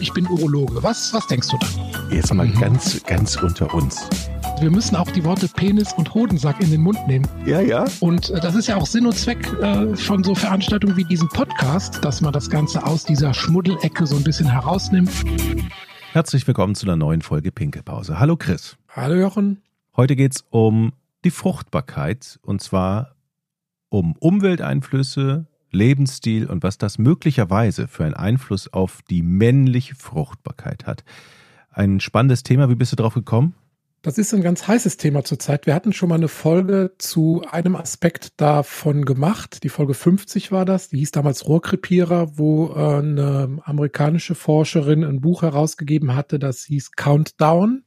ich bin Urologe. Was, was denkst du da? Jetzt mal mhm. ganz, ganz unter uns. Wir müssen auch die Worte Penis und Hodensack in den Mund nehmen. Ja, ja. Und äh, das ist ja auch Sinn und Zweck äh, von so Veranstaltungen wie diesem Podcast, dass man das Ganze aus dieser Schmuddelecke so ein bisschen herausnimmt. Herzlich willkommen zu einer neuen Folge Pinkelpause. Hallo Chris. Hallo Jochen. Heute geht es um die Fruchtbarkeit und zwar um Umwelteinflüsse, Lebensstil und was das möglicherweise für einen Einfluss auf die männliche Fruchtbarkeit hat. Ein spannendes Thema. Wie bist du drauf gekommen? Das ist ein ganz heißes Thema zurzeit. Wir hatten schon mal eine Folge zu einem Aspekt davon gemacht. Die Folge 50 war das. Die hieß damals Rohrkrepierer, wo äh, eine amerikanische Forscherin ein Buch herausgegeben hatte, das hieß Countdown.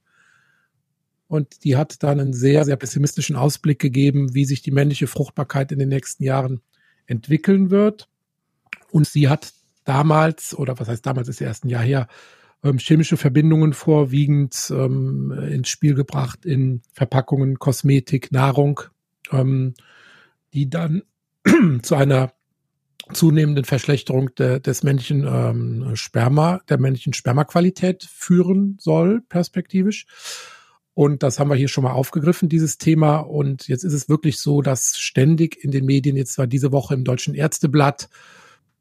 Und die hat dann einen sehr, sehr pessimistischen Ausblick gegeben, wie sich die männliche Fruchtbarkeit in den nächsten Jahren entwickeln wird. Und sie hat damals, oder was heißt damals, ist ja erst ein Jahr her, ähm, chemische Verbindungen vorwiegend ähm, ins Spiel gebracht in Verpackungen, Kosmetik, Nahrung, ähm, die dann zu einer zunehmenden Verschlechterung de, des männlichen ähm, Sperma, der männlichen Spermaqualität führen soll, perspektivisch. Und das haben wir hier schon mal aufgegriffen, dieses Thema. Und jetzt ist es wirklich so, dass ständig in den Medien, jetzt war diese Woche im Deutschen Ärzteblatt,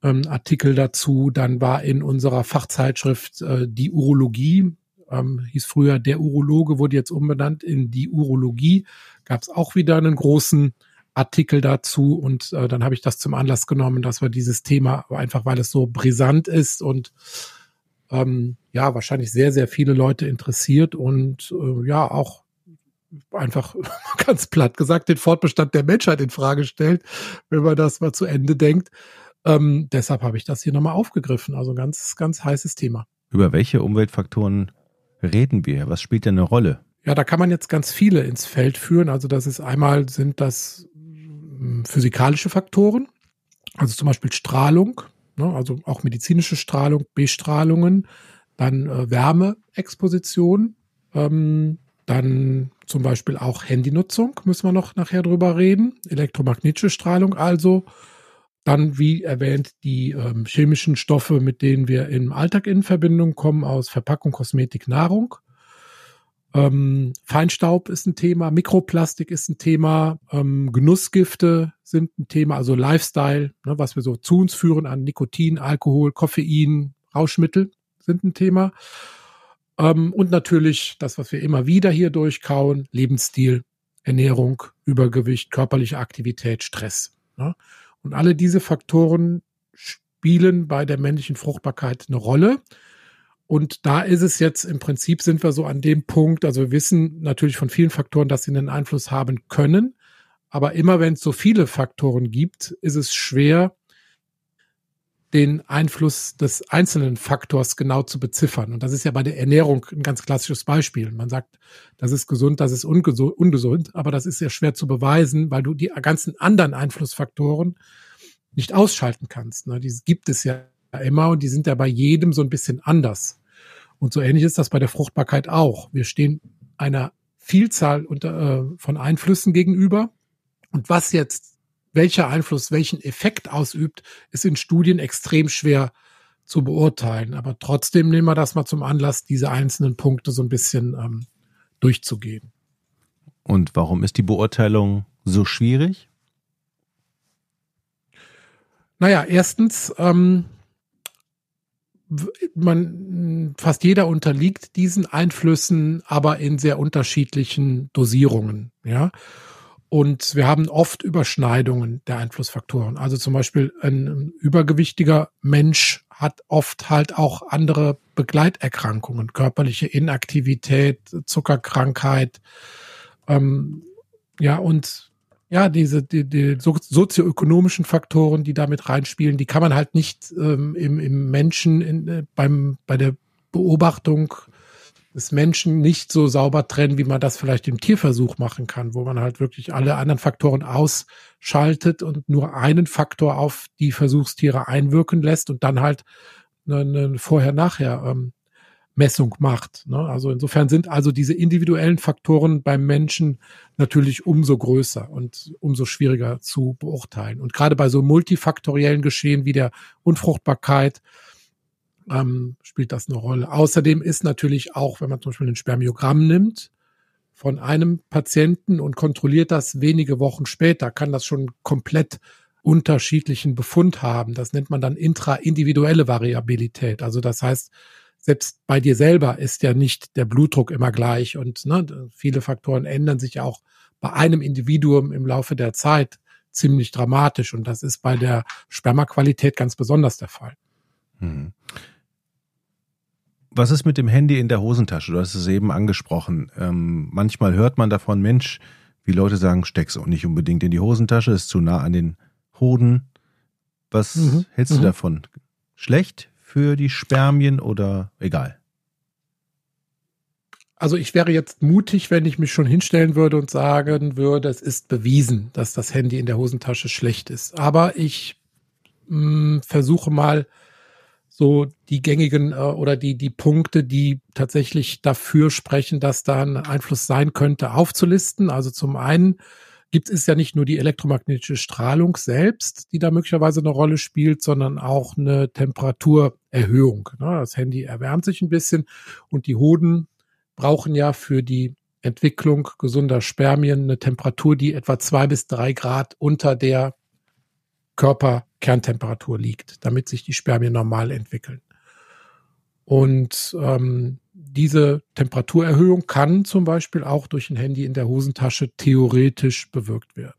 ähm, Artikel dazu, dann war in unserer Fachzeitschrift äh, die Urologie, ähm, hieß früher der Urologe, wurde jetzt umbenannt in die Urologie, gab es auch wieder einen großen Artikel dazu. Und äh, dann habe ich das zum Anlass genommen, dass wir dieses Thema, einfach weil es so brisant ist und ähm, ja, wahrscheinlich sehr, sehr viele Leute interessiert und äh, ja, auch einfach ganz platt gesagt den Fortbestand der Menschheit in Frage stellt, wenn man das mal zu Ende denkt. Ähm, deshalb habe ich das hier nochmal aufgegriffen. Also ganz, ganz heißes Thema. Über welche Umweltfaktoren reden wir? Was spielt denn eine Rolle? Ja, da kann man jetzt ganz viele ins Feld führen. Also das ist einmal sind das hm, physikalische Faktoren, also zum Beispiel Strahlung, ne, also auch medizinische Strahlung, Bestrahlungen, dann äh, Wärmeexposition, ähm, dann zum Beispiel auch Handynutzung, müssen wir noch nachher drüber reden, elektromagnetische Strahlung also, dann wie erwähnt die ähm, chemischen Stoffe, mit denen wir im Alltag in Verbindung kommen aus Verpackung, Kosmetik, Nahrung. Ähm, Feinstaub ist ein Thema, Mikroplastik ist ein Thema, ähm, Genussgifte sind ein Thema, also Lifestyle, ne, was wir so zu uns führen an Nikotin, Alkohol, Koffein, Rauschmittel sind ein Thema. Ähm, und natürlich das, was wir immer wieder hier durchkauen, Lebensstil, Ernährung, Übergewicht, körperliche Aktivität, Stress. Ne? Und alle diese Faktoren spielen bei der männlichen Fruchtbarkeit eine Rolle. Und da ist es jetzt im Prinzip sind wir so an dem Punkt, also wir wissen natürlich von vielen Faktoren, dass sie einen Einfluss haben können. Aber immer wenn es so viele Faktoren gibt, ist es schwer, den Einfluss des einzelnen Faktors genau zu beziffern. Und das ist ja bei der Ernährung ein ganz klassisches Beispiel. Man sagt, das ist gesund, das ist ungesund, aber das ist ja schwer zu beweisen, weil du die ganzen anderen Einflussfaktoren nicht ausschalten kannst. Die gibt es ja immer und die sind ja bei jedem so ein bisschen anders. Und so ähnlich ist das bei der Fruchtbarkeit auch. Wir stehen einer Vielzahl unter, äh, von Einflüssen gegenüber. Und was jetzt, welcher Einfluss welchen Effekt ausübt, ist in Studien extrem schwer zu beurteilen. Aber trotzdem nehmen wir das mal zum Anlass, diese einzelnen Punkte so ein bisschen ähm, durchzugehen. Und warum ist die Beurteilung so schwierig? Naja, erstens, ähm, man, fast jeder unterliegt diesen Einflüssen, aber in sehr unterschiedlichen Dosierungen, ja. Und wir haben oft Überschneidungen der Einflussfaktoren. Also zum Beispiel ein übergewichtiger Mensch hat oft halt auch andere Begleiterkrankungen, körperliche Inaktivität, Zuckerkrankheit, ähm, ja, und ja, diese die, die sozioökonomischen Faktoren, die damit reinspielen, die kann man halt nicht ähm, im, im Menschen in, äh, beim bei der Beobachtung des Menschen nicht so sauber trennen, wie man das vielleicht im Tierversuch machen kann, wo man halt wirklich alle anderen Faktoren ausschaltet und nur einen Faktor auf die Versuchstiere einwirken lässt und dann halt eine, eine Vorher-Nachher ähm, Messung macht. Ne? Also insofern sind also diese individuellen Faktoren beim Menschen natürlich umso größer und umso schwieriger zu beurteilen. Und gerade bei so multifaktoriellen Geschehen wie der Unfruchtbarkeit, ähm, spielt das eine Rolle. Außerdem ist natürlich auch, wenn man zum Beispiel ein Spermiogramm nimmt von einem Patienten und kontrolliert das wenige Wochen später, kann das schon komplett unterschiedlichen Befund haben. Das nennt man dann intraindividuelle Variabilität. Also das heißt, selbst bei dir selber ist ja nicht der Blutdruck immer gleich und ne, viele Faktoren ändern sich auch bei einem Individuum im Laufe der Zeit ziemlich dramatisch und das ist bei der Spermaqualität ganz besonders der Fall. Hm. Was ist mit dem Handy in der Hosentasche? Du hast es eben angesprochen. Ähm, manchmal hört man davon, Mensch, wie Leute sagen, steck's auch nicht unbedingt in die Hosentasche, ist zu nah an den Hoden. Was mhm. hältst du mhm. davon? Schlecht für die Spermien oder egal? Also ich wäre jetzt mutig, wenn ich mich schon hinstellen würde und sagen würde, es ist bewiesen, dass das Handy in der Hosentasche schlecht ist. Aber ich mh, mm, versuche mal so die gängigen äh, oder die, die Punkte, die tatsächlich dafür sprechen, dass da ein Einfluss sein könnte, aufzulisten. Also zum einen gibt es ja nicht nur die elektromagnetische Strahlung selbst, die da möglicherweise eine Rolle spielt, sondern auch eine Temperaturerhöhung. Ne? Das Handy erwärmt sich ein bisschen und die Hoden brauchen ja für die Entwicklung gesunder Spermien eine Temperatur, die etwa zwei bis drei Grad unter der Körperkerntemperatur liegt, damit sich die Spermien normal entwickeln. Und ähm, diese Temperaturerhöhung kann zum Beispiel auch durch ein Handy in der Hosentasche theoretisch bewirkt werden.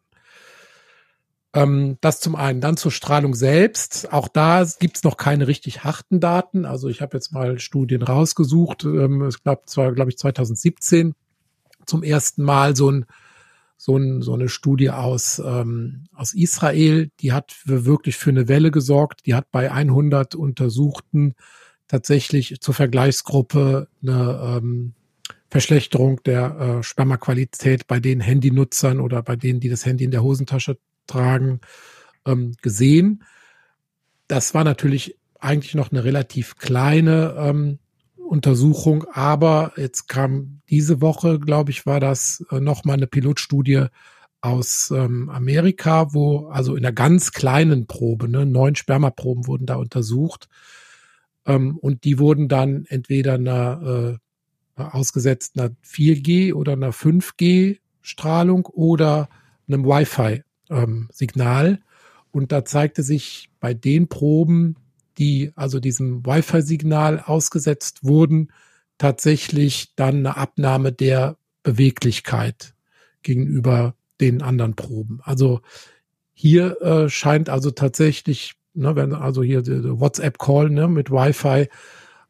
Ähm, das zum einen. Dann zur Strahlung selbst. Auch da gibt's noch keine richtig harten Daten. Also ich habe jetzt mal Studien rausgesucht. Ähm, es gab zwar, glaube ich, 2017 zum ersten Mal so ein so, ein, so eine Studie aus, ähm, aus Israel, die hat wirklich für eine Welle gesorgt. Die hat bei 100 Untersuchten tatsächlich zur Vergleichsgruppe eine ähm, Verschlechterung der äh, Spermaqualität bei den Handynutzern oder bei denen, die das Handy in der Hosentasche tragen, ähm, gesehen. Das war natürlich eigentlich noch eine relativ kleine ähm, Untersuchung, aber jetzt kam diese Woche, glaube ich, war das äh, nochmal eine Pilotstudie aus ähm, Amerika, wo also in einer ganz kleinen Probe, ne, neun Spermaproben wurden da untersucht ähm, und die wurden dann entweder einer äh, ausgesetzt einer 4G oder einer 5G Strahlung oder einem Wi-Fi-Signal. Ähm, und da zeigte sich bei den Proben, die also diesem Wi-Fi-Signal ausgesetzt wurden, tatsächlich dann eine Abnahme der Beweglichkeit gegenüber den anderen Proben. Also hier äh, scheint also tatsächlich ne, wenn also hier WhatsApp-Call ne, mit Wi-Fi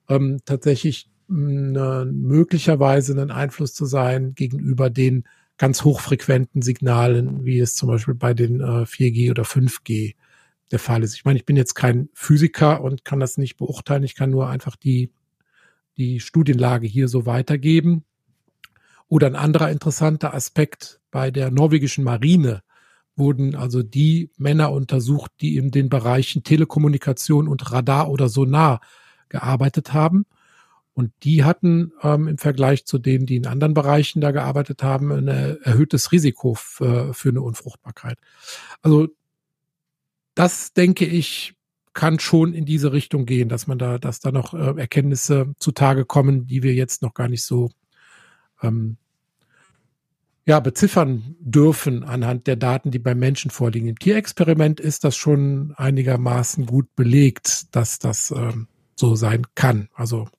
ähm, tatsächlich mh, möglicherweise einen Einfluss zu sein gegenüber den ganz hochfrequenten Signalen, wie es zum Beispiel bei den äh, 4G oder 5G der Fall ist. Ich meine, ich bin jetzt kein Physiker und kann das nicht beurteilen. Ich kann nur einfach die, die Studienlage hier so weitergeben. Oder ein anderer interessanter Aspekt bei der norwegischen Marine wurden also die Männer untersucht, die in den Bereichen Telekommunikation und Radar oder Sonar gearbeitet haben. Und die hatten ähm, im Vergleich zu denen, die in anderen Bereichen da gearbeitet haben, ein erhöhtes Risiko für, für eine Unfruchtbarkeit. Also das denke ich kann schon in diese Richtung gehen, dass man da, dass da noch äh, Erkenntnisse zutage kommen, die wir jetzt noch gar nicht so ähm, ja, beziffern dürfen anhand der Daten, die beim Menschen vorliegen. Im Tierexperiment ist das schon einigermaßen gut belegt, dass das ähm, so sein kann. Also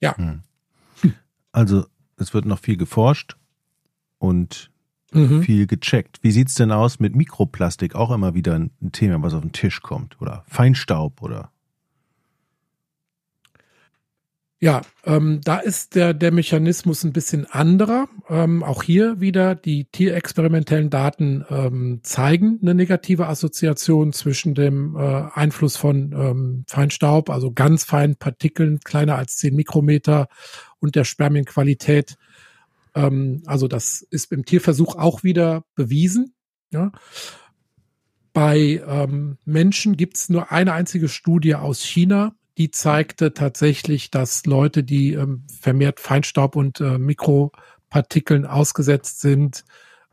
ja. Hm. Also es wird noch viel geforscht und mhm. viel gecheckt. Wie sieht's denn aus mit Mikroplastik? Auch immer wieder ein Thema, was auf den Tisch kommt. Oder Feinstaub oder Ja, ähm, da ist der, der Mechanismus ein bisschen anderer. Ähm, auch hier wieder die tierexperimentellen Daten ähm, zeigen eine negative Assoziation zwischen dem äh, Einfluss von ähm, Feinstaub, also ganz feinen Partikeln, kleiner als 10 Mikrometer und der Spermienqualität. Ähm, also das ist im Tierversuch auch wieder bewiesen. Ja. Bei ähm, Menschen gibt es nur eine einzige Studie aus China, die zeigte tatsächlich, dass Leute, die ähm, vermehrt Feinstaub und äh, Mikropartikeln ausgesetzt sind,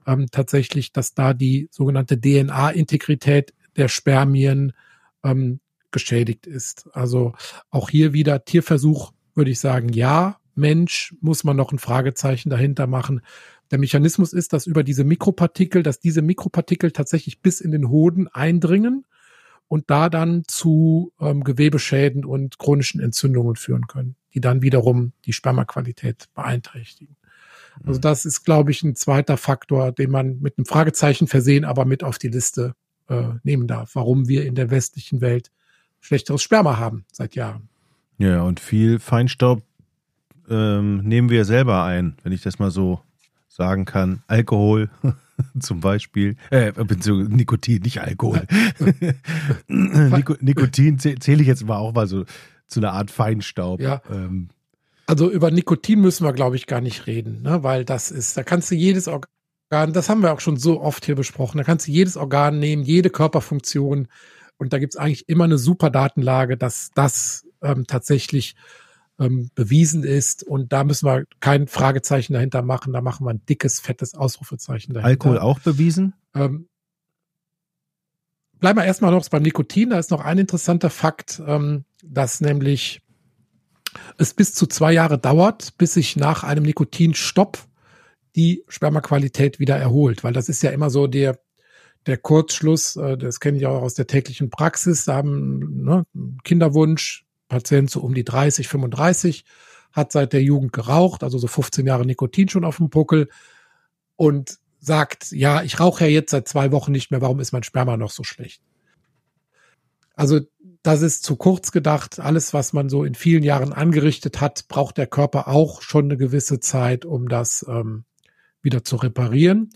ähm, tatsächlich, dass da die sogenannte DNA-Integrität der Spermien ähm, geschädigt ist. Also auch hier wieder Tierversuch, würde ich sagen, ja. Mensch, muss man noch ein Fragezeichen dahinter machen. Der Mechanismus ist, dass über diese Mikropartikel, dass diese Mikropartikel tatsächlich bis in den Hoden eindringen und da dann zu ähm, Gewebeschäden und chronischen Entzündungen führen können, die dann wiederum die Spermaqualität beeinträchtigen. Also mhm. das ist, glaube ich, ein zweiter Faktor, den man mit einem Fragezeichen versehen, aber mit auf die Liste äh, nehmen darf, warum wir in der westlichen Welt schlechteres Sperma haben seit Jahren. Ja, und viel Feinstaub ähm, nehmen wir selber ein, wenn ich das mal so sagen kann. Alkohol zum Beispiel, äh, Nikotin, nicht Alkohol. Nikotin zähle ich jetzt mal auch mal so zu einer Art Feinstaub. Ja. Ähm, also über Nikotin müssen wir, glaube ich, gar nicht reden, ne? weil das ist, da kannst du jedes Organ, das haben wir auch schon so oft hier besprochen, da kannst du jedes Organ nehmen, jede Körperfunktion und da gibt es eigentlich immer eine super Datenlage, dass das ähm, tatsächlich ähm, bewiesen ist. Und da müssen wir kein Fragezeichen dahinter machen, da machen wir ein dickes, fettes Ausrufezeichen dahinter. Alkohol auch bewiesen? Ähm, bleiben wir erstmal noch beim Nikotin, da ist noch ein interessanter Fakt, ähm, dass nämlich es bis zu zwei Jahre dauert, bis sich nach einem Nikotinstopp die Spermaqualität wieder erholt, weil das ist ja immer so der, der Kurzschluss, äh, das kenne ich auch aus der täglichen Praxis, da haben ne, Kinderwunsch, Patient so um die 30, 35, hat seit der Jugend geraucht, also so 15 Jahre Nikotin schon auf dem Puckel und sagt, ja, ich rauche ja jetzt seit zwei Wochen nicht mehr, warum ist mein Sperma noch so schlecht? Also das ist zu kurz gedacht. Alles, was man so in vielen Jahren angerichtet hat, braucht der Körper auch schon eine gewisse Zeit, um das ähm, wieder zu reparieren.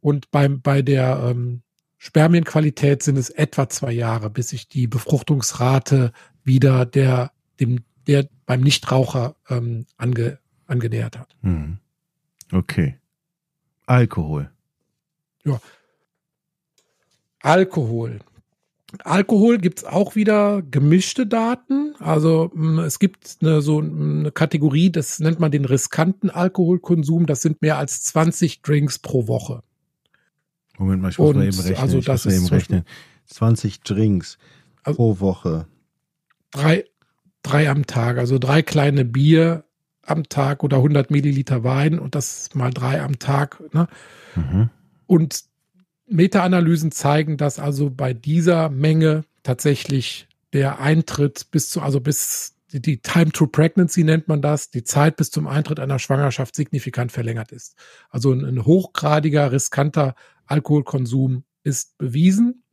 Und beim, bei der ähm, Spermienqualität sind es etwa zwei Jahre, bis sich die Befruchtungsrate wieder der, dem, der beim Nichtraucher ähm, ange, angenähert hat. Hm. Okay. Alkohol. Ja. Alkohol. Alkohol gibt's auch wieder gemischte Daten. Also mm, es gibt eine, so eine Kategorie, das nennt man den riskanten Alkoholkonsum. Das sind mehr als 20 Drinks pro Woche. Moment mal, ich muss Und, mal eben rechnen. Also das muss ist eben rechnen. 20 Drinks also pro Woche. Drei, drei am Tag, also drei kleine Bier am Tag oder 100 Milliliter Wein und das mal drei am Tag. Ne? Mhm. Und Meta-Analysen zeigen, dass also bei dieser Menge tatsächlich der Eintritt bis zu, also bis die Time to Pregnancy nennt man das, die Zeit bis zum Eintritt einer Schwangerschaft signifikant verlängert ist. Also ein, ein hochgradiger, riskanter Alkoholkonsum ist bewiesen.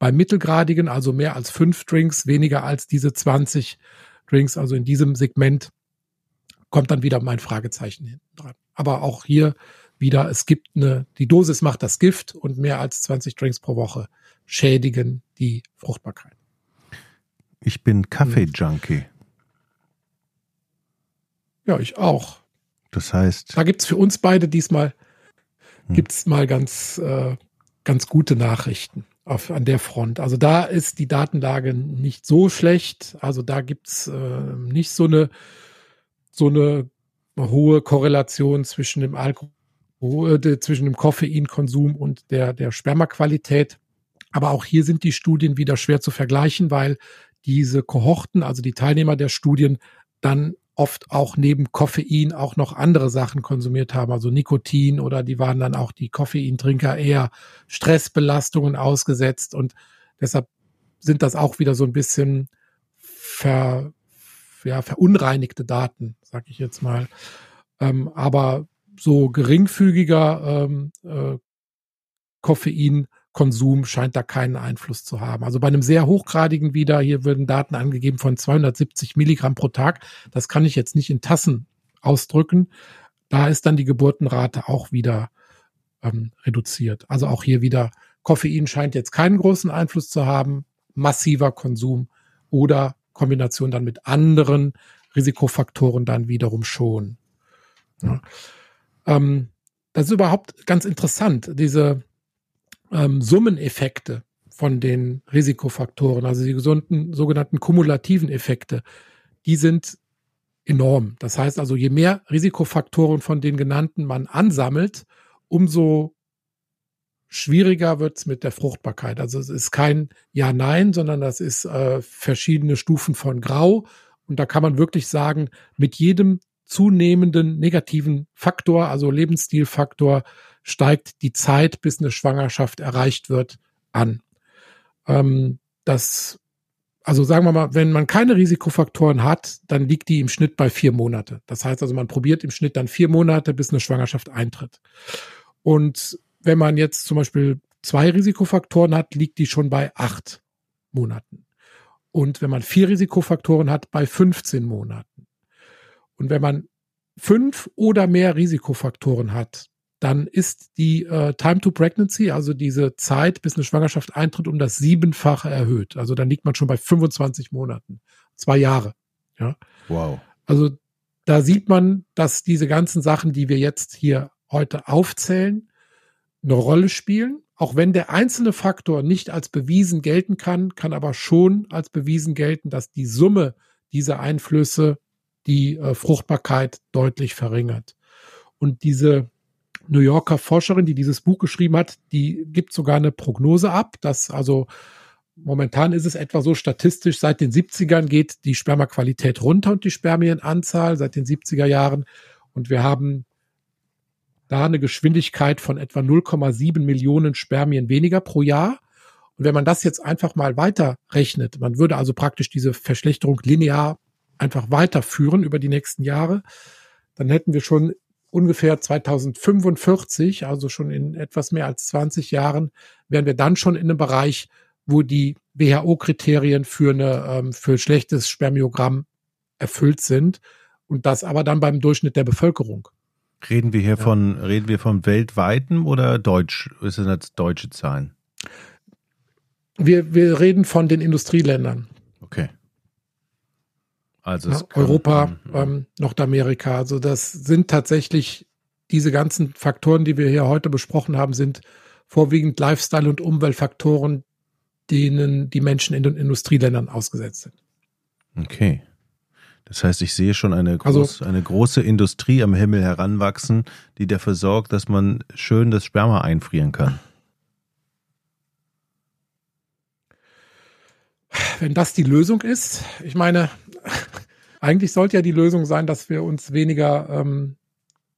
Bei mittelgradigen, also mehr als fünf Drinks, weniger als diese 20 Drinks, also in diesem Segment, kommt dann wieder mein Fragezeichen hinten dran. Aber auch hier wieder, es gibt eine, die Dosis macht das Gift und mehr als 20 Drinks pro Woche schädigen die Fruchtbarkeit. Ich bin Kaffee-Junkie. Ja, ich auch. Das heißt. Da gibt's für uns beide diesmal hm. gibt's mal ganz, äh, ganz gute Nachrichten auf, an der Front. Also da ist die Datenlage nicht so schlecht. Also da gibt's äh, nicht so eine, so eine hohe Korrelation zwischen dem Alkohol zwischen dem Koffeinkonsum und der, der Spermaqualität. Aber auch hier sind die Studien wieder schwer zu vergleichen, weil diese Kohorten, also die Teilnehmer der Studien, dann oft auch neben Koffein auch noch andere Sachen konsumiert haben, also Nikotin oder die waren dann auch die Koffeintrinker eher Stressbelastungen ausgesetzt und deshalb sind das auch wieder so ein bisschen ver, ja, verunreinigte Daten, sag ich jetzt mal. Ähm, aber so geringfügiger ähm, äh, Koffeinkonsum scheint da keinen Einfluss zu haben. Also bei einem sehr hochgradigen wieder, hier würden Daten angegeben von 270 Milligramm pro Tag. Das kann ich jetzt nicht in Tassen ausdrücken. Da ist dann die Geburtenrate auch wieder ähm, reduziert. Also auch hier wieder, Koffein scheint jetzt keinen großen Einfluss zu haben. Massiver Konsum oder Kombination dann mit anderen Risikofaktoren dann wiederum schon. Ja. Ähm, das ist überhaupt ganz interessant, diese ähm, Summeneffekte von den Risikofaktoren, also die gesunden, sogenannten kumulativen Effekte, die sind enorm. Das heißt also, je mehr Risikofaktoren von den genannten man ansammelt, umso schwieriger wird's mit der Fruchtbarkeit. Also es ist kein Ja-Nein, sondern das ist äh, verschiedene Stufen von Grau. Und da kann man wirklich sagen, mit jedem zunehmenden negativen Faktor, also Lebensstilfaktor, steigt die Zeit, bis eine Schwangerschaft erreicht wird, an. Ähm, das, also sagen wir mal, wenn man keine Risikofaktoren hat, dann liegt die im Schnitt bei vier Monate. Das heißt also, man probiert im Schnitt dann vier Monate, bis eine Schwangerschaft eintritt. Und wenn man jetzt zum Beispiel zwei Risikofaktoren hat, liegt die schon bei acht Monaten. Und wenn man vier Risikofaktoren hat, bei 15 Monaten. Und wenn man fünf oder mehr Risikofaktoren hat, dann ist die äh, Time to Pregnancy, also diese Zeit, bis eine Schwangerschaft eintritt, um das Siebenfache erhöht. Also dann liegt man schon bei 25 Monaten, zwei Jahre. Ja. Wow. Also da sieht man, dass diese ganzen Sachen, die wir jetzt hier heute aufzählen, eine Rolle spielen. Auch wenn der einzelne Faktor nicht als bewiesen gelten kann, kann aber schon als bewiesen gelten, dass die Summe dieser Einflüsse die äh, Fruchtbarkeit deutlich verringert. Und diese New Yorker Forscherin, die dieses Buch geschrieben hat, die gibt sogar eine Prognose ab, dass also momentan ist es etwa so statistisch, seit den 70ern geht die Spermaqualität runter und die Spermienanzahl seit den 70er Jahren. Und wir haben da eine Geschwindigkeit von etwa 0,7 Millionen Spermien weniger pro Jahr. Und wenn man das jetzt einfach mal weiterrechnet, man würde also praktisch diese Verschlechterung linear einfach weiterführen über die nächsten Jahre, dann hätten wir schon ungefähr 2045, also schon in etwas mehr als 20 Jahren, wären wir dann schon in einem Bereich, wo die WHO-Kriterien für eine ähm, für schlechtes Spermiogramm erfüllt sind und das aber dann beim Durchschnitt der Bevölkerung. Reden wir hier ja. von reden wir von weltweiten oder deutsch? Ist das jetzt deutsche Zahlen? Wir wir reden von den Industrieländern. Okay. Also ja, Europa, mhm. ähm, Nordamerika. Also das sind tatsächlich diese ganzen Faktoren, die wir hier heute besprochen haben, sind vorwiegend Lifestyle- und Umweltfaktoren, denen die Menschen in den Industrieländern ausgesetzt sind. Okay. Das heißt, ich sehe schon eine, groß, also, eine große Industrie am Himmel heranwachsen, die dafür sorgt, dass man schön das Sperma einfrieren kann. Wenn das die Lösung ist, ich meine, eigentlich sollte ja die Lösung sein, dass wir uns weniger ähm,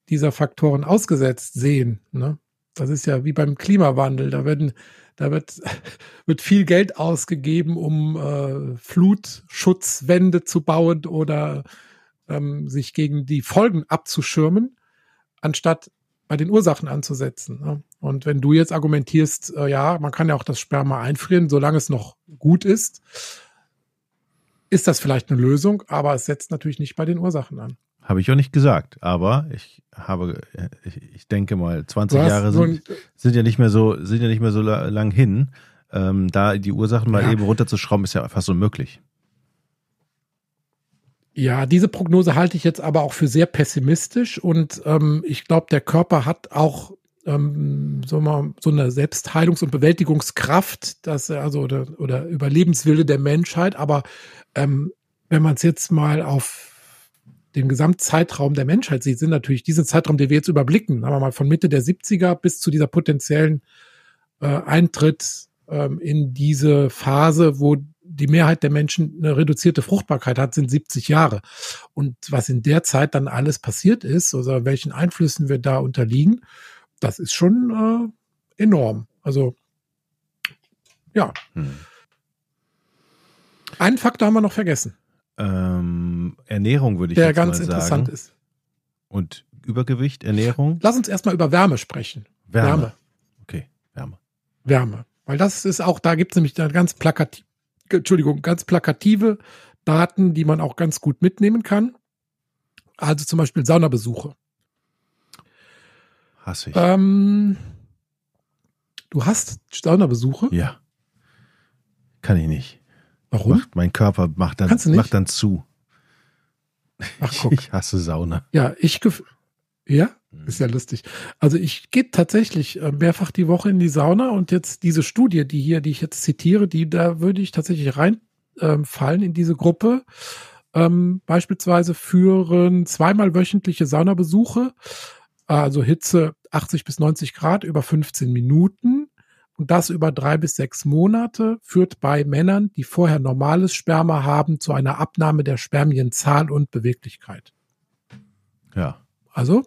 dieser Faktoren ausgesetzt sehen. Ne? Das ist ja wie beim Klimawandel. Da werden, da wird, wird viel Geld ausgegeben, um äh, Flutschutzwände zu bauen oder ähm, sich gegen die Folgen abzuschirmen, anstatt bei den Ursachen anzusetzen. Ne? Und wenn du jetzt argumentierst, äh, ja, man kann ja auch das Sperma einfrieren, solange es noch gut ist, ist das vielleicht eine Lösung, aber es setzt natürlich nicht bei den Ursachen an. Habe ich auch nicht gesagt, aber ich habe, ich, denke mal, 20 Jahre sind, sind, ja nicht mehr so, sind ja nicht mehr so lang hin. Ähm, da die Ursachen mal ja. eben runterzuschrauben, ist ja fast unmöglich. Ja, diese Prognose halte ich jetzt aber auch für sehr pessimistisch und ähm, ich glaube, der Körper hat auch ähm, so, mal, so eine Selbstheilungs- und Bewältigungskraft, dass also oder, oder Überlebenswille der Menschheit, aber ähm, wenn man es jetzt mal auf den Gesamtzeitraum der Menschheit sieht, sind natürlich diese Zeitraum, den wir jetzt überblicken, sagen wir mal von Mitte der 70er bis zu dieser potenziellen äh, Eintritt ähm, in diese Phase, wo die Mehrheit der Menschen eine reduzierte Fruchtbarkeit hat, sind 70 Jahre. Und was in der Zeit dann alles passiert ist, oder welchen Einflüssen wir da unterliegen, das ist schon äh, enorm. Also ja. Hm. Einen Faktor haben wir noch vergessen. Ähm, Ernährung würde ich Der jetzt ganz mal interessant sagen. ist. Und Übergewicht, Ernährung? Lass uns erstmal über Wärme sprechen. Wärme. Wärme. Okay, Wärme. Wärme. Weil das ist auch, da gibt es nämlich ganz plakativ, Entschuldigung, ganz plakative Daten, die man auch ganz gut mitnehmen kann. Also zum Beispiel Saunabesuche. Hasse ich. Ähm, du hast Saunabesuche? Ja. Kann ich nicht. Warum? Macht, mein Körper macht dann, macht dann zu. Ach, guck. Ich hasse Sauna. Ja, ich ja, mhm. ist ja lustig. Also ich gehe tatsächlich äh, mehrfach die Woche in die Sauna und jetzt diese Studie, die hier, die ich jetzt zitiere, die da würde ich tatsächlich reinfallen ähm, in diese Gruppe. Ähm, beispielsweise führen zweimal wöchentliche Saunabesuche, also Hitze 80 bis 90 Grad über 15 Minuten und das über drei bis sechs Monate führt bei Männern, die vorher normales Sperma haben, zu einer Abnahme der Spermienzahl und Beweglichkeit. Ja. Also.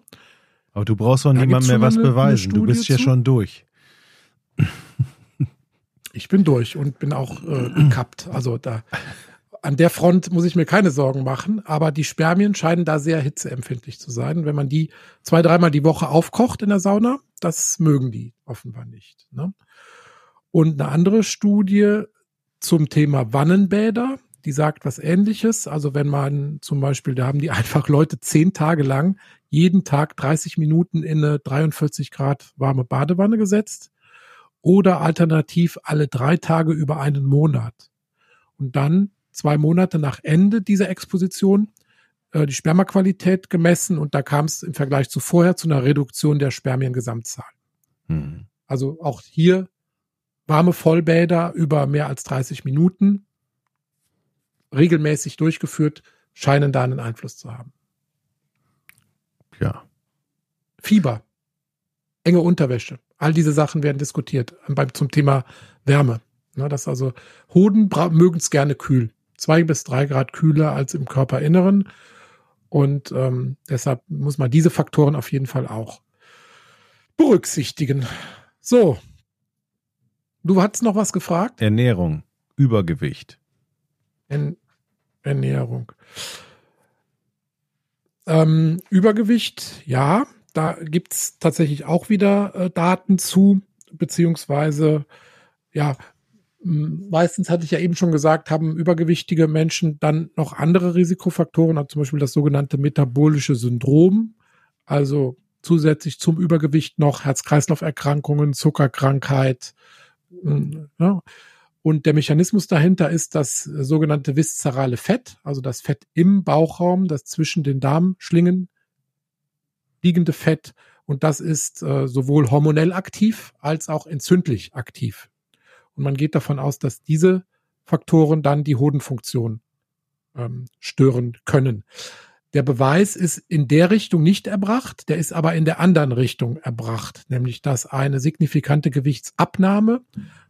Aber du brauchst doch niemand mehr was eine, beweisen. Eine du bist ja schon durch. Ich bin durch und bin auch äh, gekappt. Also da an der Front muss ich mir keine Sorgen machen, aber die Spermien scheinen da sehr hitzeempfindlich zu sein. Wenn man die zwei, dreimal die Woche aufkocht in der Sauna, das mögen die offenbar nicht. Ne? Und eine andere Studie zum Thema Wannenbäder, die sagt was ähnliches. Also wenn man zum Beispiel, da haben die einfach Leute zehn Tage lang jeden Tag 30 Minuten in eine 43 Grad warme Badewanne gesetzt oder alternativ alle drei Tage über einen Monat. Und dann zwei Monate nach Ende dieser Exposition äh, die Spermaqualität gemessen und da kam es im Vergleich zu vorher zu einer Reduktion der Spermiengesamtzahl. Mhm. Also auch hier warme Vollbäder über mehr als 30 Minuten regelmäßig durchgeführt, scheinen da einen Einfluss zu haben. Ja. Fieber, enge Unterwäsche, all diese Sachen werden diskutiert beim, zum Thema Wärme. Ja, das also Hoden mögen es gerne kühl zwei bis drei Grad kühler als im Körperinneren. Und ähm, deshalb muss man diese Faktoren auf jeden Fall auch berücksichtigen. So. Du hattest noch was gefragt? Ernährung, Übergewicht. En Ernährung. Ähm, Übergewicht, ja, da gibt es tatsächlich auch wieder äh, Daten zu, beziehungsweise ja, meistens hatte ich ja eben schon gesagt, haben übergewichtige Menschen dann noch andere Risikofaktoren, also zum Beispiel das sogenannte metabolische Syndrom, also zusätzlich zum Übergewicht noch Herz-Kreislauf-Erkrankungen, Zuckerkrankheit. Hm, ja. Und der Mechanismus dahinter ist das sogenannte viszerale Fett, also das Fett im Bauchraum, das zwischen den Darmschlingen liegende Fett. Und das ist äh, sowohl hormonell aktiv als auch entzündlich aktiv. Und man geht davon aus, dass diese Faktoren dann die Hodenfunktion ähm, stören können. Der Beweis ist in der Richtung nicht erbracht, der ist aber in der anderen Richtung erbracht, nämlich dass eine signifikante Gewichtsabnahme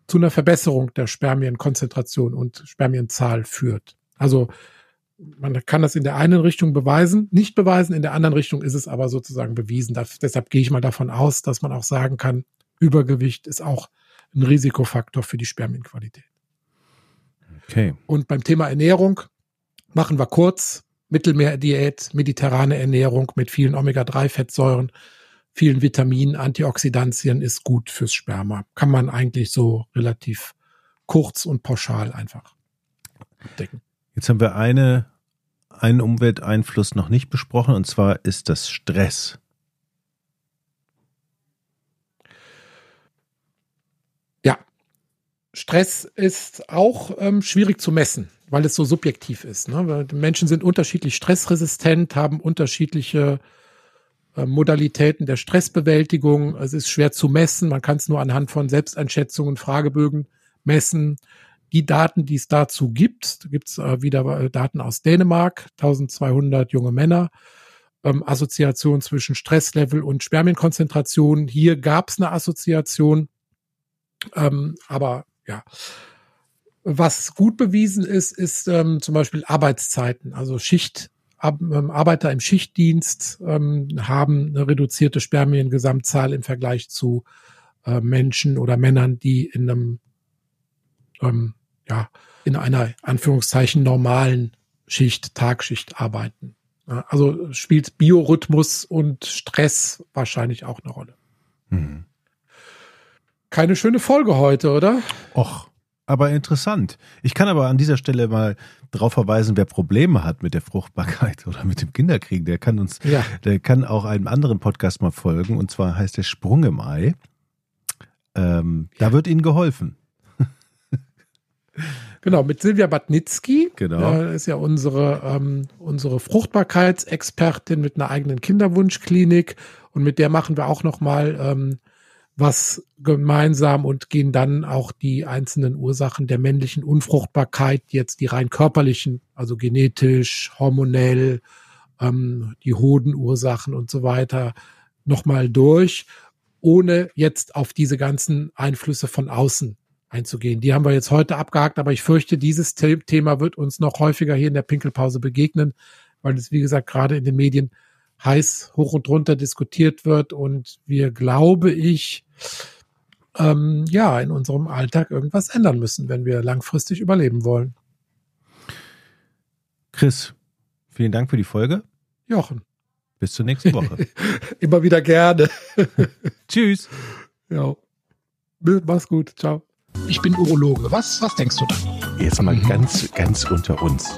zu einer Verbesserung der Spermienkonzentration und Spermienzahl führt. Also man kann das in der einen Richtung beweisen, nicht beweisen, in der anderen Richtung ist es aber sozusagen bewiesen. Das, deshalb gehe ich mal davon aus, dass man auch sagen kann, Übergewicht ist auch ein Risikofaktor für die Spermienqualität. Okay. Und beim Thema Ernährung machen wir kurz Mittelmeerdiät, mediterrane Ernährung mit vielen Omega-3-Fettsäuren, vielen Vitaminen, Antioxidantien ist gut fürs Sperma. Kann man eigentlich so relativ kurz und pauschal einfach decken. Jetzt haben wir eine, einen Umwelteinfluss noch nicht besprochen und zwar ist das Stress. Stress ist auch ähm, schwierig zu messen, weil es so subjektiv ist. Ne? Menschen sind unterschiedlich stressresistent, haben unterschiedliche äh, Modalitäten der Stressbewältigung. Es ist schwer zu messen. Man kann es nur anhand von Selbsteinschätzungen, Fragebögen messen. Die Daten, die es dazu gibt, gibt es äh, wieder äh, Daten aus Dänemark, 1200 junge Männer, ähm, Assoziation zwischen Stresslevel und Spermienkonzentration. Hier gab es eine Assoziation, ähm, aber ja. Was gut bewiesen ist, ist ähm, zum Beispiel Arbeitszeiten, also Schicht. Ab, ähm, Arbeiter im Schichtdienst ähm, haben eine reduzierte Spermiengesamtzahl im Vergleich zu äh, Menschen oder Männern, die in einem ähm, ja in einer Anführungszeichen normalen Schicht, Tagschicht arbeiten. Also spielt Biorhythmus und Stress wahrscheinlich auch eine Rolle. Mhm. Keine schöne Folge heute, oder? Och, aber interessant. Ich kann aber an dieser Stelle mal darauf verweisen, wer Probleme hat mit der Fruchtbarkeit oder mit dem Kinderkriegen, der kann uns, ja. der kann auch einem anderen Podcast mal folgen. Und zwar heißt der Sprung im Ei. Ähm. Da wird Ihnen geholfen. Genau, mit Silvia Badnitzki. Genau. Ist ja unsere, ähm, unsere Fruchtbarkeitsexpertin mit einer eigenen Kinderwunschklinik. Und mit der machen wir auch nochmal ähm, was gemeinsam und gehen dann auch die einzelnen Ursachen der männlichen Unfruchtbarkeit, jetzt die rein körperlichen, also genetisch, hormonell, ähm, die Hodenursachen und so weiter, nochmal durch. ohne jetzt auf diese ganzen Einflüsse von außen einzugehen. Die haben wir jetzt heute abgehakt, aber ich fürchte, dieses Thema wird uns noch häufiger hier in der Pinkelpause begegnen, weil es, wie gesagt, gerade in den Medien heiß hoch und runter diskutiert wird und wir, glaube ich, ähm, ja, in unserem Alltag irgendwas ändern müssen, wenn wir langfristig überleben wollen. Chris, vielen Dank für die Folge. Jochen. Bis zur nächsten Woche. Immer wieder gerne. Tschüss. Ja. Mach's gut. Ciao. Ich bin Urologe. Was, was denkst du da? Jetzt mal mhm. ganz, ganz unter uns.